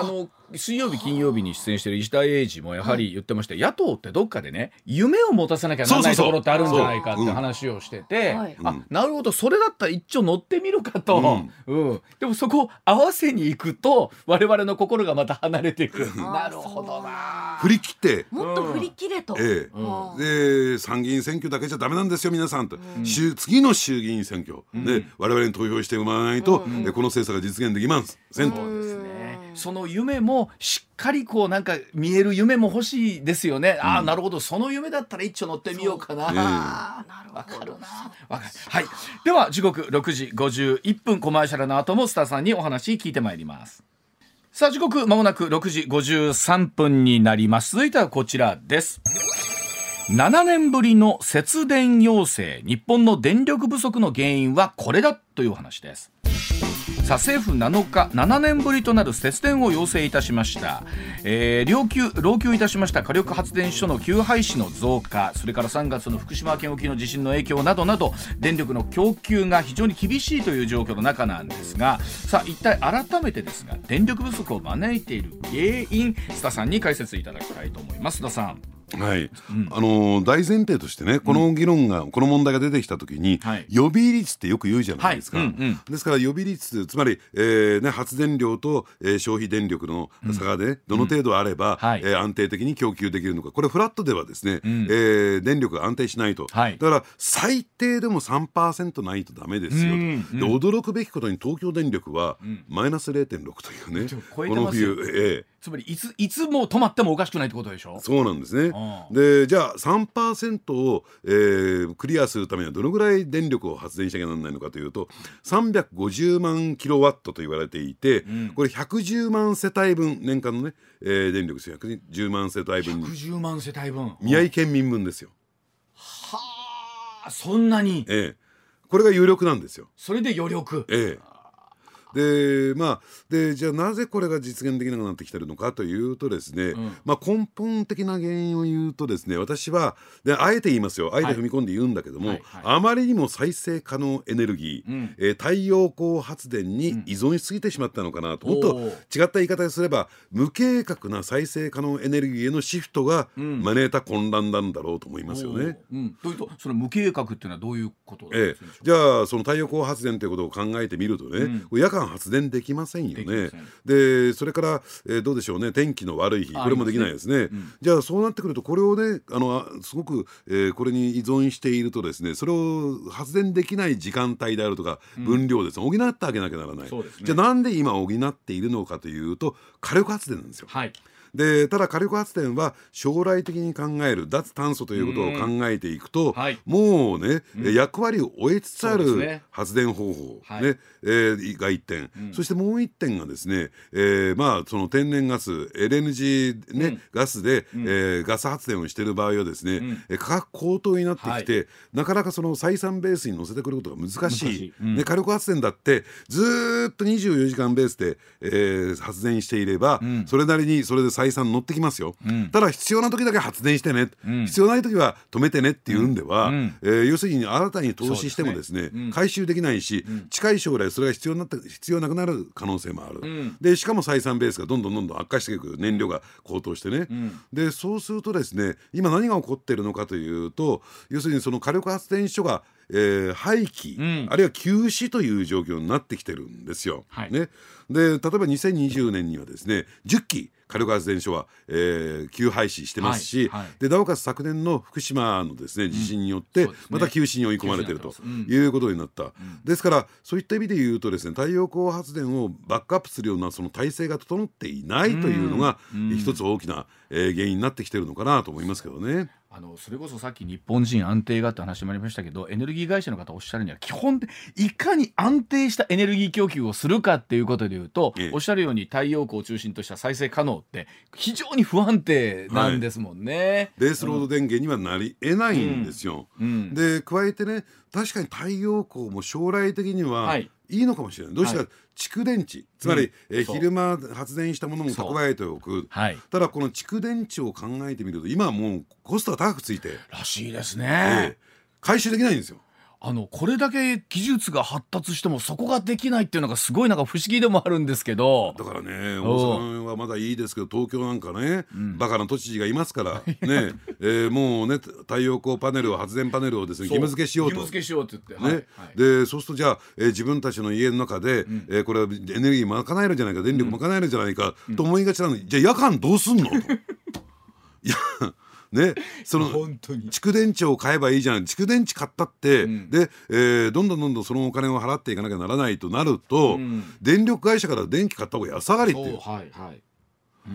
の水曜日金曜日に出演してる石田英二もやはり言ってました、野党ってどっかでね夢を持たせなきゃならないところってあるんじゃないかって話をしてて、あなるほどそれだったら一丁乗ってみるかと、うん。うん、でもそこを合わせにいくと我々の心がまた離れていく。なるほどな。振り切って。もっと振り切れと、ええ。で参議院選挙だけじゃダメなんですよ皆さんと、うん、次の衆議院選挙。で我々に投票してもらわないと、うん、この政策が実現できませんと。そうですねその夢もしっかりこうなんか見える夢も欲しいですよね、うん、ああなるほど。その夢だったら一丁乗ってみようかな、えー、わかるなはい。では時刻6時51分。コマーシャルの後もスターさんにお話聞いてまいります。さあ時刻まもなく6時53分になります。続いてはこちらです7年ぶりの節電要請。日本の電力不足の原因はこれだという話です。さあ政府7日7年ぶりとなる節電を要請いたしました、えー、老朽老朽いたしました。火力発電所の休廃止の増加。それから3月の福島県沖の地震の影響などなど電力の供給が非常に厳しいという状況の中なんですが。さあ一体改めてですが電力不足を招いている原因須田さんに解説いただきたいと思います。須田さん。はい、うん、あの大前提としてねこの議論が、うん、この問題が出てきた時に、はい、予備率ってよく言うじゃないですか、はい。うんうん、ですから予備率つまり、えーね、発電量と、えー、消費電力の差がね、どの程度あれば、はい、えー、安定的に供給できるのか。これフラットではですね、うん、えー、電力が安定しないと、だから最低でも3%ないとダメですよと、うんうん、驚くべきことに東京電力は、マイナス0.6というねこの冬、えー、つまりいついつも止まってもおかしくないってことでしょ？そうなんですね。でじゃあ3%を、えー、クリアするためにはどのぐらい電力を発電しなきゃならないのかというと350万キロワットと言われていて、うん、これ110万世帯分年間のね、えー、電力ですよ。110万世帯分110万世帯分宮城県民分ですよ。はあそんなに。ええ。これが有力なんですよ。それで余力。ええでまあでじゃあなぜこれが実現できなくなってきてるのかというとですね、うん、まあ、根本的な原因を言うとですね私はであえて言いますよ。あえて踏み込んで言うんだけども、はいはい。はい、あまりにも再生可能エネルギー、うん、えー、太陽光発電に依存しすぎてしまったのかなと、うん、もっと違った言い方をすれば無計画な再生可能エネルギーへのシフトが招いた混乱なんだろうと思いますよね。うん、というとその無計画っていうのはどういうことええ、じゃあその太陽光発電ということを考えてみるとね、夜間発電できませんよね。でそれから、えー、どうでしょうね。天気の悪い日。これもできないですね。うん、じゃあそうなってくるとこれをねあのすごく、えー、これに依存しているとですねそれを発電できない時間帯であるとか分量ですね、補ってあげなきゃならない。ね、じゃあなんで今補っているのかというと火力発電なんですよ。はいでただ火力発電は将来的に考える脱炭素ということを考えていくと、はい、もうね、うん、役割を終えつつある発電方法、ねねえー、が1点、うん、そしてもう1点がですね、えー、まあその天然ガス LNG ね、うん、ガスで、うん、えー、ガス発電をしている場合はですね、うん、価格高騰になってきて、はい、なかなかその採算ベースに乗せてくることが難しい。しい、ね、火力発電だってずっと24時間ベースで、えー、発電していれば、それなりにそれで採採算乗ってきますよ、うん、ただ必要な時だけ発電してね、うん、必要ない時は止めてねっていうんでは、うん、えー、要するに新たに投資してもですね、ね、回収できないし、近い将来それが必要になって必要なくなる可能性もある、でしかも採算ベースがどんどんどんどん悪化していく燃料が高騰してね、でそうするとですね今何が起こっているのかというと要するにその火力発電所がえー、廃棄、うん、あるいは休止という状況になってきてるんですよ。はい、ね、で例えば2020年にはですね10基火力発電所は、えー、休廃止してますし、はい。はい、でなおかつ昨年の福島のですね地震によって、また休止に追い込まれているということになった、うん、ですからそういった意味で言うとですね太陽光発電をバックアップするようなその体制が整っていないというのが、うん、一つ大きな、えー、原因になってきてるのかなと思いますけどね。あのそれこそさっき日本人安定がって話もありましたけどエネルギー会社の方おっしゃるには基本でいかに安定したエネルギー供給をするかっていうことでいうと、ええ、おっしゃるように太陽光を中心とした再生可能って非常に不安定なんですもんね、はい、ベースロード電源にはなりえないんですよ、うん。うん、で加えてね確かに太陽光も将来的には、はいいいのかもしれない。どうしたら蓄電池。つまり、うん、え昼間発電したものも蓄えておく、はい、ただこの蓄電池を考えてみると今はもうコストが高くついて。らしいですね、えー、回収できないんですよあのこれだけ技術が発達してもそこができないっていうのがすごいなんか不思議でもあるんですけど。だからね大阪はまだいいですけど東京なんかね、うん、バカな都知事がいますから ね、えー、もうね太陽光パネルを発電パネルをですね義務付けしようと。義務付けしようって言って、ね、はい、でそうするとじゃあ、えー、自分たちの家の中で、うん、えー、これはエネルギー賄えるんじゃないか電力賄えるんじゃないか、うん、と思いがちなのにじゃあ夜間どうすんのと。いやね、その蓄電池を買えばいいじゃん。蓄電池買ったって、うん、で、えー、どんどんどんどんそのお金を払っていかなきゃならないとなると、うん、電力会社から電気買った方が安上がりって。はいはい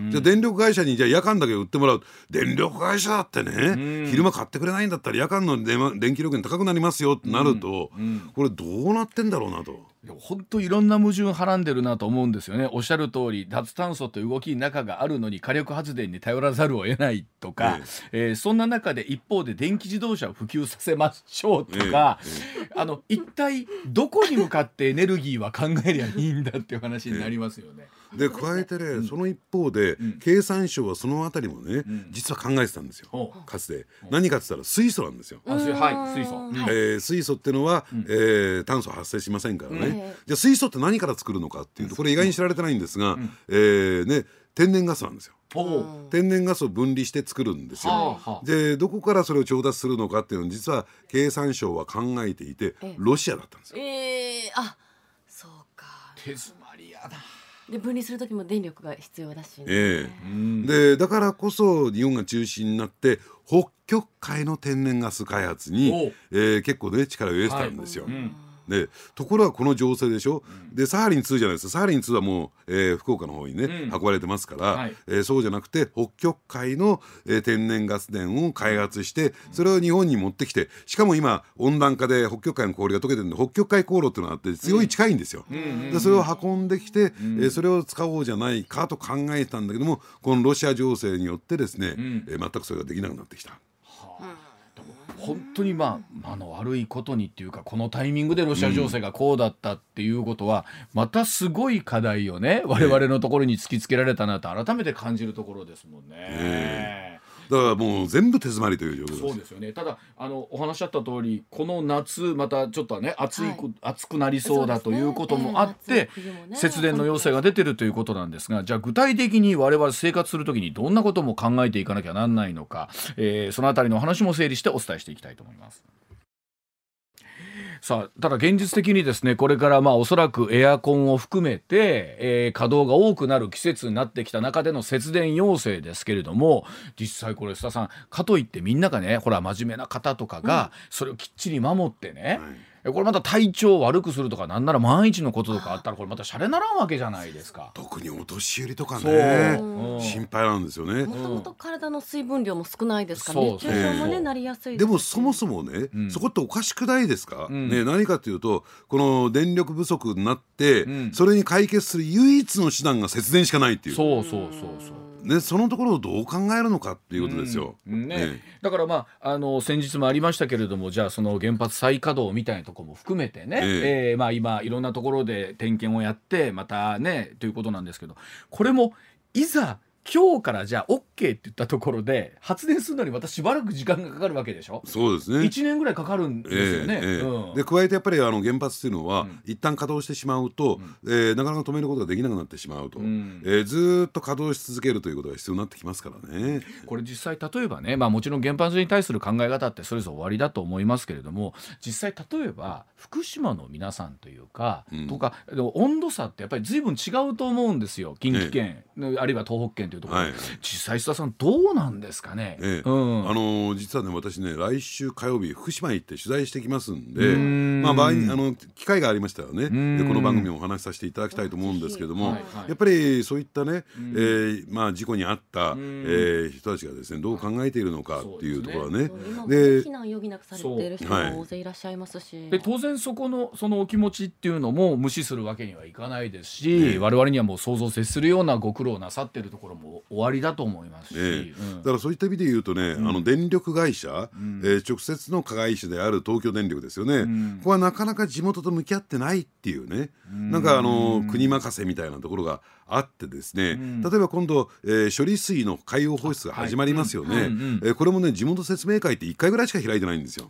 じゃあ電力会社にじゃあ夜間だけ売ってもらう。電力会社だってね、昼間買ってくれないんだったら夜間の電電気料金高くなりますよってなると、これどうなってんだろうなと。本当いろんな矛盾はらんでるなと思うんですよね。おっしゃる通り脱炭素という動きに中があるのに火力発電に頼らざるを得ないとか、え。えー、そんな中で一方で電気自動車を普及させましょうとか、ええ、あの一体どこに向かってエネルギーは考えりゃいいんだっていう話になりますよね。で加えてね、その一方で、経産省はそのあたりもね、実は考えてたんですよ、かつて。何かって言ったら水素なんですよ。はい、水素。えー、水素っていうのは、えー、炭素発生しませんからね。じゃあ水素って何から作るのかっていうとこれ意外に知られてないんですが、えー、ね天然ガスなんですよ。天然ガスを分離して作るんですよ。でどこからそれを調達するのかっていうのを実は経産省は考えていてロシアだったんですよ。えー、あそうか。で分離する時も電力が必要だし、ね、ええ。でだからこそ日本が中心になって北極海の天然ガス開発に、えー、結構ね力を入れてたんですよ。はいうんでところがこの情勢でしょ、うん、でサハリン2じゃないです。かサハリン2はもう、えー、福岡の方にね、うん、運ばれてますから、はい、えー、そうじゃなくて北極海の、えー、天然ガス田を開発してそれを日本に持ってきてしかも今温暖化で北極海の氷が溶けてるんで北極海航路っていうのがあって強い近いんですよ。うん、でそれを運んできて、うん、えー、それを使おうじゃないかと考えたんだけどもこのロシア情勢によってですね、うん、えー、全くそれができなくなってきた。本当にまああの悪いことにっていうかこのタイミングでロシア情勢がこうだったっていうことは、またすごい課題をね我々のところに突きつけられたなと改めて感じるところですもんね。えーだからもう全部手詰まりという状況です。そうですよね。ただあのお話しあった通りこの夏またちょっとね暑い、はい、暑くなりそうだということもあって、ね。えーね、節電の要請が出てるということなんですがじゃあ具体的に我々生活するときにどんなことも考えていかなきゃなんないのか、えー、そのあたりの話も整理してお伝えしていきたいと思います。さあただ現実的にですねこれからまあおそらくエアコンを含めて、えー、稼働が多くなる季節になってきた中での節電要請ですけれども実際これ須田さんかといってみんながねほら真面目な方とかがそれをきっちり守ってね、うんこれまた体調悪くするとかなんなら万一のこととかあったらこれまたシャレならんわけじゃないですか。特にお年寄りとかね心配なんですよね。もともと体の水分量も少ないですから熱中症もねなりやすいでもそもそもね、そこっておかしくないですか、ね何かというとこの電力不足になって、それに解決する唯一の手段が節電しかないっていう。そうそうそうそうね、そのところをどう考えるのかっていうことですよ。うん。ね、ね、だからまああの先日もありましたけれどもじゃあその原発再稼働みたいなところも含めてね、ええ。えー、まあ、今いろんなところで点検をやってまたねということなんですけどこれもいざ今日からじゃあ OK って言ったところで発電するのにまたしばらく時間がかかるわけでしょ？そうですね。1年ぐらいかかるんですよね、えーえーうん、で加えてやっぱりあの原発っていうのは、うん、一旦稼働してしまうと、うん、えー、なかなか止めることができなくなってしまうと、うん、えー、ずっと稼働し続けるということが必要になってきますからね。これ実際例えばね、まあ、もちろん原発に対する考え方ってそれぞれ終わりだと思いますけれども実際例えば福島の皆さんというか、とか温度差ってやっぱり随分違うと思うんですよ。近畿圏、えー、あるいは東北県というところ、はい、実際須田さんどうなんですかね、ええ。うん、あの実はね私ね来週火曜日福島行って取材してきますんでまあ場合にあの機会がありましたらね。でこの番組をお話しさせていただきたいと思うんですけども、はいはい、やっぱりそういったね、えー、まあ事故に遭った、えー、人たちがですねどう考えているのかっていうところはね。で避難余儀なくされている人も大勢いらっしゃいますし、で当然そこのそのお気持ちっていうのも無視するわけにはいかないですし、我々にはもう想像接するようなご苦労なさってるところも終わりだと思いますし、えうん、だからそういった意味で言うとね、うん、あの電力会社、うん、えー、直接の加害者である東京電力ですよね、うん、ここはなかなか地元と向き合ってないっていうね、うん、なんかあの国任せみたいなところがあってですね、例えば今度、えー、処理水の海洋放出が始まりますよね、はい、えー、これもね地元説明会って1回ぐらいしか開いてないんですよ。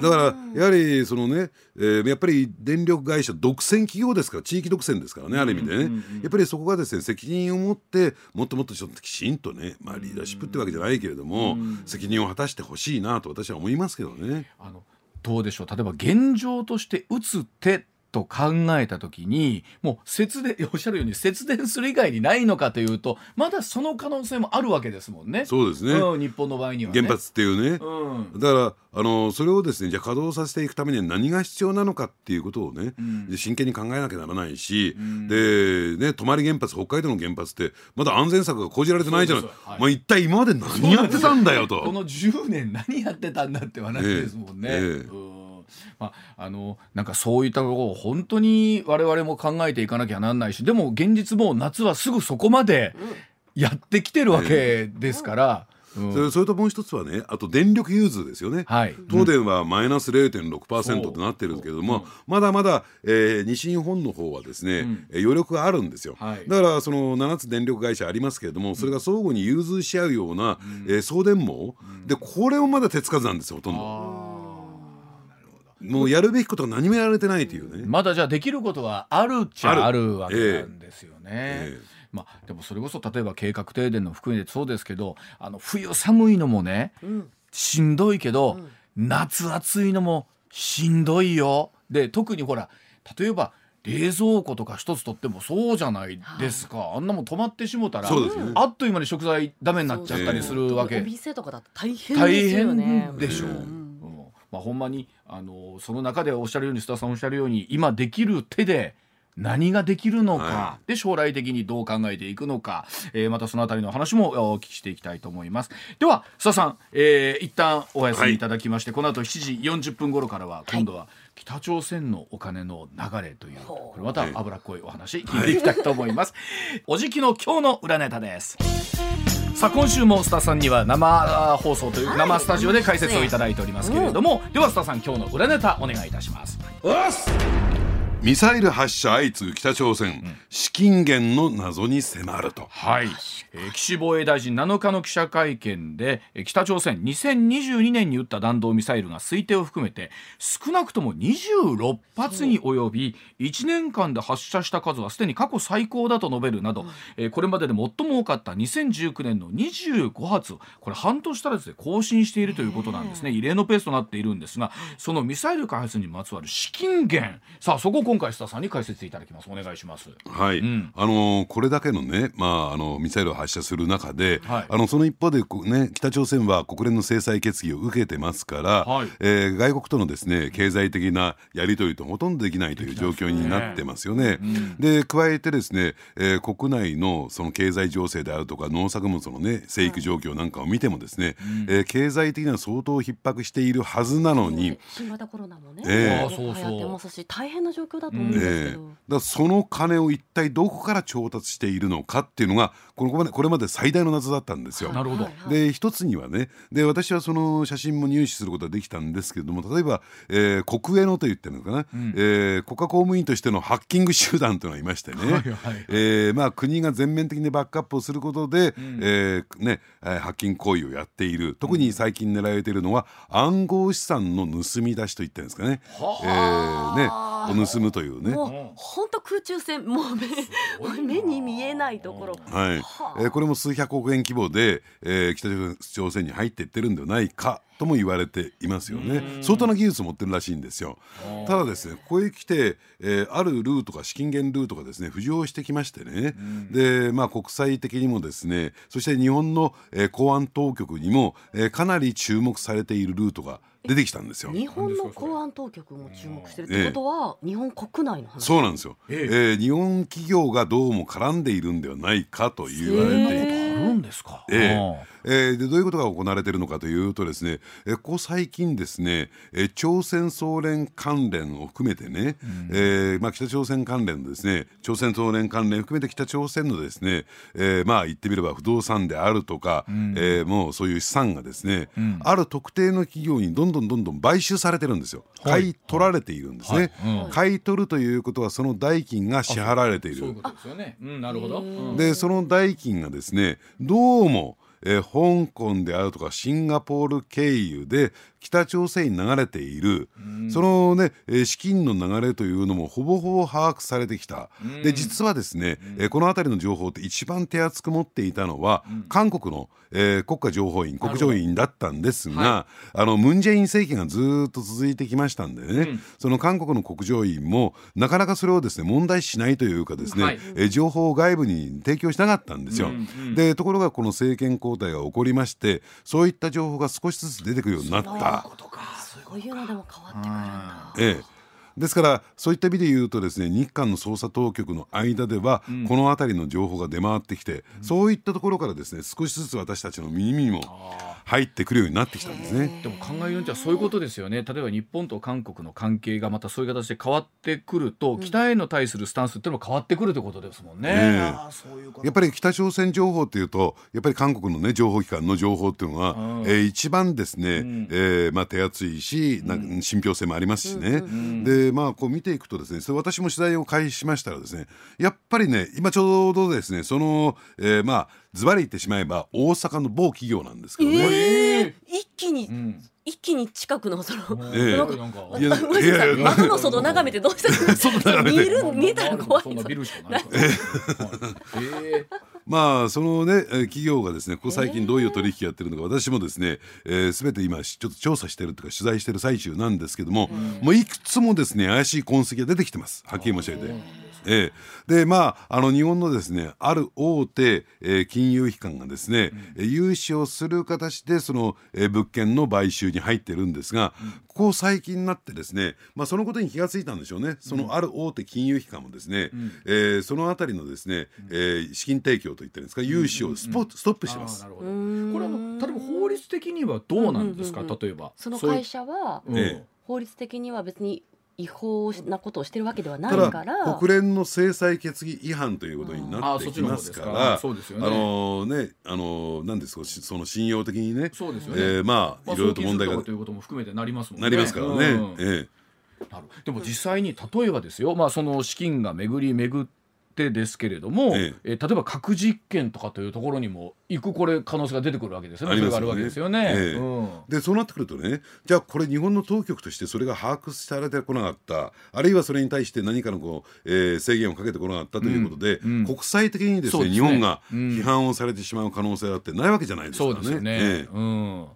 だからやはりそのね、えー、やっぱり電力会社独占企業ですから地域独占ですからねある意味でね、やっぱりそこがですね責任を持ってもっともっとちょっときちんとね、まあ、リーダーシップってわけじゃないけれども、責任を果たしてほしいなと私は思いますけどね。あのどうでしょう。例えば現状として打つ手と考えた時にもう節電 おっしゃるように節電する以外にないのかというとまだその可能性もあるわけですもんね。そうですね、うん、日本の場合には、ね、原発っていうね、うん、だからあのそれをですねじゃあ稼働させていくためには何が必要なのかっていうことをね、うん、真剣に考えなきゃならないし、でね泊原発北海道の原発ってまだ安全策が講じられてないじゃない、はい、まあ、一体今まで何やってたんだよと。この10年何やってたんだって話ですもんね。ええ。えまあ、あのなんかそういったことを本当に我々も考えていかなきゃなんないしでも現実も夏はすぐそこまでやってきてるわけですから。うん、それそれともう一つはねあと電力融通ですよね、はい、東電はマイナス0.6%となってるんですけれども、う。ん、まだまだ、えー、西日本の方はですね、うん、余力があるんですよ、はい、だからその7つ電力会社ありますけれどもそれが相互に融通し合うような、うん、えー、送電網、でこれもまだ手つかずなんですよほとんど。もうやるべきことが何もやられてないというねまだじゃあできることはあるっちゃあるわけなんですよね。えーえーまあ、でもそれこそ例えば計画停電の含めてそうですけどあの冬寒いのもね、うん、しんどいけど、うん、夏暑いのもしんどいよ。で特にほら例えば冷蔵庫とか一つとってもそうじゃないですか、はあ、あんなもん止まってしもたら、ね、あっという間に食材ダメになっちゃったりするわけ。お店とかだと大変ですよね。でしょう。うんまあ、ほんまにあのその中でおっしゃるように須田さんおっしゃるように今できる手で何ができるのか、はい、で将来的にどう考えていくのか、えー、またそのあたりの話もお聞きしていきたいと思います。では須田さん、えー、一旦お休みいただきまして、はい、この後7時40分頃からは今度は北朝鮮のお金の流れという、はい、これまた脂っこいお話聞いていきたいと思います、おじきの今日の裏ネタですさあ今週もスタさんには生放送という、生スタジオで解説をいただいておりますけれども、ではスタさん今日の裏ネタお願いいたしますミサイル発射相次ぐ北朝鮮、うん、資金源の謎に迫ると。はい、えー、岸防衛大臣7日の記者会見で、えー、北朝鮮2022年に撃った弾道ミサイルが推定を含めて少なくとも26発に及び1年間で発射した数はすでに過去最高だと述べるなど、うん、えー、これまでで最も多かった2019年の25発これ半年足らずで更新しているということなんですね。異例のペースとなっているんですがそのミサイル開発にまつわる資金源。さあそこ今回須田さんに解説いただきます。お願いします。はい、うん、あのこれだけのねまああのミサイルを発射する中で、はい、あのその一方でね北朝鮮は国連の制裁決議を受けてますから、はい、えー、外国とのですね経済的なやり取りとほとんどできないという状況になってますよね。で、ねうん、加えてですね、えー、国内のその経済情勢であるとか農作物のね生育状況なんかを見てもですね、うん、えー、経済的には相当逼迫しているはずなのに、新型コロナもね、えー、流行ってますし大変な状況当だと思うん。ですけど、えー、だその金を一体どこから調達しているのかっていうのがこれまでこれまで最大の謎だったんですよ。なるほど。で一つにはねで私はその写真も入手することができたんですけれども例えば、えー、国営のと言ってるのかな、うん、えー、国家公務員としてのハッキング集団というのがいましてね、はいはい、えー、まあ、国が全面的にバックアップをすることで、うん、えー、ね、ハッキング行為をやっている。特に最近狙われているのは暗号資産の盗み出しといったんですかね。えー、ねを盗むというね。本当空中戦もう目目に見えないところ。はい。えー、これも数百億円規模で、えー、北朝鮮に入っていってるんではないかとも言われていますよね。相当な技術を持ってるらしいんですよ。ただですねここへ来て、えー、あるルートが資金源ルートがですね浮上してきましてね。でまあ国際的にもですねそして日本の、えー、公安当局にも、えー、かなり注目されているルートが出てきたんですよ。日本の公安当局も注目してるってことは、日本国内の話。そうなんですよ、ええ。えー、日本企業がどうも絡んでいるんではないかと言われてい。る、あるんですか、えーえー、でどういうことが行われているのかというとですね、えー、ここ最近ですね、えー、朝鮮総連関連を含めてね、うん、えー、まあ、北朝鮮関連のですね朝鮮総連関連を含めて北朝鮮のですね、えー、まあ言ってみれば不動産であるとか、うん、えー、もうそういう資産がですね、うん、ある特定の企業にどんどんどんどん買収されてるんですよ、買い取られているんですね、はい。はい、買い取るということはその代金が支払われている。そういうことですよね、うん、なるほど、でその代金がですねどうもえー、香港であるとかシンガポール経由で北朝鮮に流れている、そのね資金の流れというのもほぼほぼ把握されてきた、で実はですね、えこの辺りの情報って一番手厚く持っていたのは、韓国の、えー、国家情報院国情院だったんですが、はい、あのムン・ジェイン政権がずっと続いてきましたんでね、うん、その韓国の国情院もなかなかそれをですね問題しないというかですね、はい、え情報を外部に提供しなかったんですよ。でところがこの政権交代が起こりましてそういった情報が少しずつ出てくるようになった。そういうのでも変わってくるんだ。ええ。ですからそういった意味で言うとですね日韓の捜査当局の間では、うん、この辺りの情報が出回ってきて、うん、そういったところからですね少しずつ私たちの耳にも入ってくるようになってきたんですね。でも考えようじゃそういうことですよね。例えば日本と韓国の関係がまたそういう形で変わってくると、うん、北への対するスタンスっていうのも変わってくるということですもんね。えー、やっぱり北朝鮮情報っていうとやっぱり韓国のね情報機関の情報っていうのは、うん、えー、一番ですね、うん、えー、まあ手厚いし、な信憑性もありますしね。でまあこう見ていくとですねそれ私も取材を開始しましたらですねやっぱりね今ちょうどですねその、えー、まあズバリ言ってしまえば大阪の某企業なんですけどね。えー、一気に、うん。一気に近くのその、ええ、なんかいやい。やいや窓の外眺めてどうした 見る見たら怖いそんなビルしかない。え まあそのね企業がですねここ最近どういう取引やってるのか私もですね、えー、全て今ちょっと調査してるというか取材してる最中なんですけども、もういくつもですね怪しい痕跡が出てきてます。はっきり申し上げて。えー、でまああの日本のですねある大手、えー、金融機関がですね、うん、融資をする形でその、えー、物件の買収に入ってるんですが、うん、ここ最近になってですね、まあ、そのことに気がついたんでしょうね。そのある大手金融機関もですね、うん、えー、そのあたりのですね、えー、資金提供といってんですか？融資をスポ、ストップしてます。これあの例えば法律的にはどうなんですか、例えば。その会社は、法律的には別に違法なことをしてるわけではないから。国連の制裁決議違反ということになってきますから。あのね。あのなんですかその信用的にね。そうですよね、えー、まあいろいろと問題が。ということも含めてなりますもんね。なりますからね、でも実際に例えばですよ、まあ、その資金が巡り巡ってですけれども、ええ。例えば核実験とかというところにも行くこれ可能性が出てくるわけですよね。ありますよね。よね。ええ。うん、でそうなってくるとねじゃあこれ日本の当局としてそれが把握されてこなかったあるいはそれに対して何かのこう、えー、制限をかけてこなかったということで、うんうん、国際的にですね、ね、日本が批判をされてしまう可能性だってないわけじゃないですかね。そうですね、ええ、うん。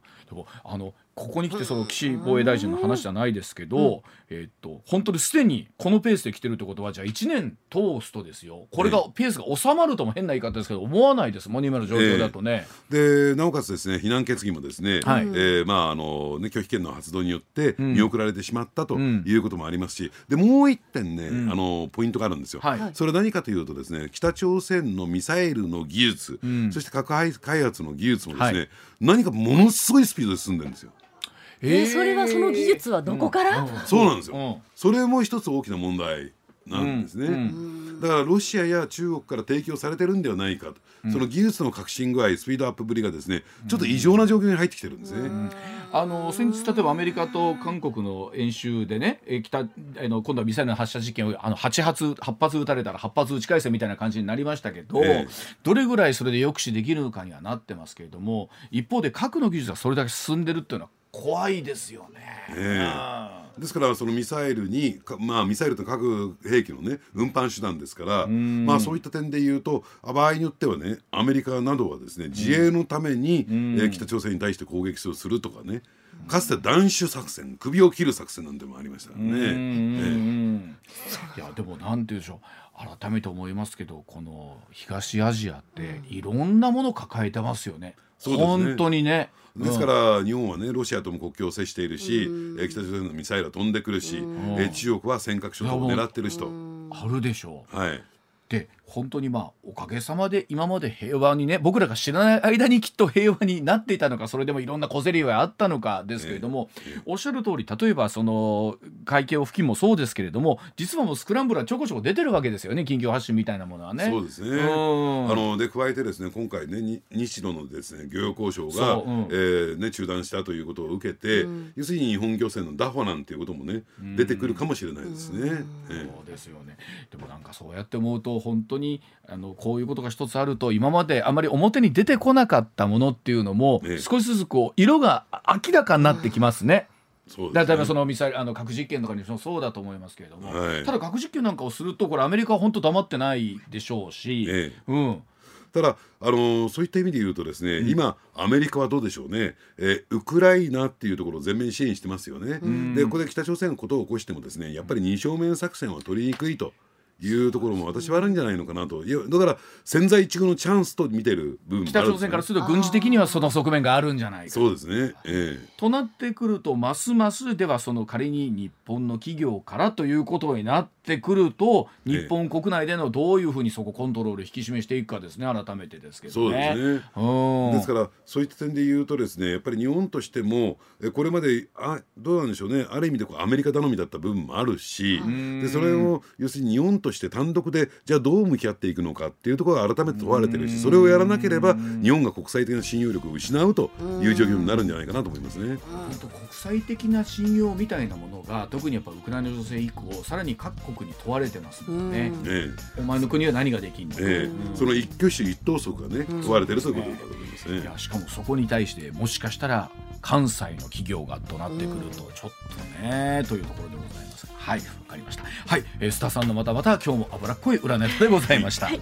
あのここに来てその岸防衛大臣の話じゃないですけど、えっと本当にすでにこのペースで来てるってことはじゃあ1年通すとですよ。これがペースが収まるとも変な言い方ですけど思わないです。もん今の状況だとね。でなおかつですね避難決議もですね、はい、えー、まああのね拒否権の発動によって見送られてしまったということもありますし、でもう一点ね、うん、あのポイントがあるんですよ。はい、それは何かというとですね北朝鮮のミサイルの技術、うん、そして核開発の技術もですね、はい、何かものすごいスピードで進んでるんですよ。えー、それはその技術はどこから、うん。うん、そうなんですよ、それも一つ大きな問題なんですね、うん。うん、だからロシアや中国から提供されてるんではないかと、うん、その技術の革新具合スピードアップぶりがですねちょっと異常な状況に入ってきてるんですね。あの先日例えばアメリカと韓国の演習でね北あの今度はミサイルの発射実験をあの8発8発撃たれたら8発撃ち返せみたいな感じになりましたけど、ええ、どれぐらいそれで抑止できるのかにはなってますけれども一方で核の技術がそれだけ進んでるっていうのは怖いですよね。えですからそのミサイルにまあミサイルと核兵器のね運搬手段ですからまあそういった点で言うと場合によってはねアメリカなどはですね自衛のために、えー、北朝鮮に対して攻撃をするとかねかつて断首作戦首を切る作戦なんでもありましたね。いやでもなんて言うでしょう。改めて思いますけどこの東アジアっていろんなもの抱えてますよね。ね。本当にね。ですから、日本はねロシアとも国境を接しているし、え北朝鮮のミサイルは飛んでくるし、え中国は尖閣諸島を狙ってる人。あるでしょう。はい。で本当にまあおかげさまで今まで平和にね僕らが知らない間にきっと平和になっていたのかそれでもいろんな小競り合いあったのかですけれども、えー、おっしゃる通り例えばその海峡付近もそうですけれども実はもうスクランブルはちょこちょこ出てるわけですよね緊急発進みたいなものはね。そうですね。あので加えてですね今回ね日露のですね漁業交渉が、うん、えー、ね、中断したということを受けて、うん、要するに日本漁船のダファなんていうこともね、出てくるかもしれないですね。えー、そうですよね。でもなんかそうやって思うと本当にあのこういうことが一つあると今まであまり表に出てこなかったものっていうのも、少しずつこう色が明らかになってきますね。そうね、例えばそのミサイルあの核実験とかにもそうだと思いますけれども、はい、ただ核実験なんかをするとこれアメリカは本当黙ってないでしょうし、ええ、うん、ただ、あのー、そういった意味で言うとですね、うん、今アメリカはどうでしょうね、えー、ウクライナっていうところを全面支援してますよね、うん、でここで北朝鮮のことを起こしてもですねやっぱり二正面作戦は取りにくいと。いうところも私はあるんじゃないのかなと。いやだから千載一遇のチャンスと見てる部分、ね、北朝鮮からすると軍事的にはその側面があるんじゃないか。そうですね、ええ。となってくるとますますではその仮に日本の企業からということになってくると日本国内でのどういうふうにそこコントロール引き締めしていくかですね改めてですけどね。そうですね、うん、ですからそういった点で言うとですねやっぱり日本としてもこれまであどうなんでしょうね。ある意味でこうアメリカ頼みだった部分もあるしでそれを要するに日本として単独でじゃあどう向き合っていくのかっていうところが改めて問われてるしそれをやらなければ日本が国際的な信用力を失うという状況になるんじゃないかなと思いますね。国際的な信用みたいなものが特にやっぱウクライナ情勢以降さらに各国に問われてますもんね。ねお前の国は何ができんの、ね、その一挙手一投足がね問われてるということだと思いますね。いやしかもそこに対してもしかしたら関西の企業がとなってくるとちょっとねというところでございます。はいわかりました。はい、えー、スタさんのまたまた今日も脂っこい占いでございました。はい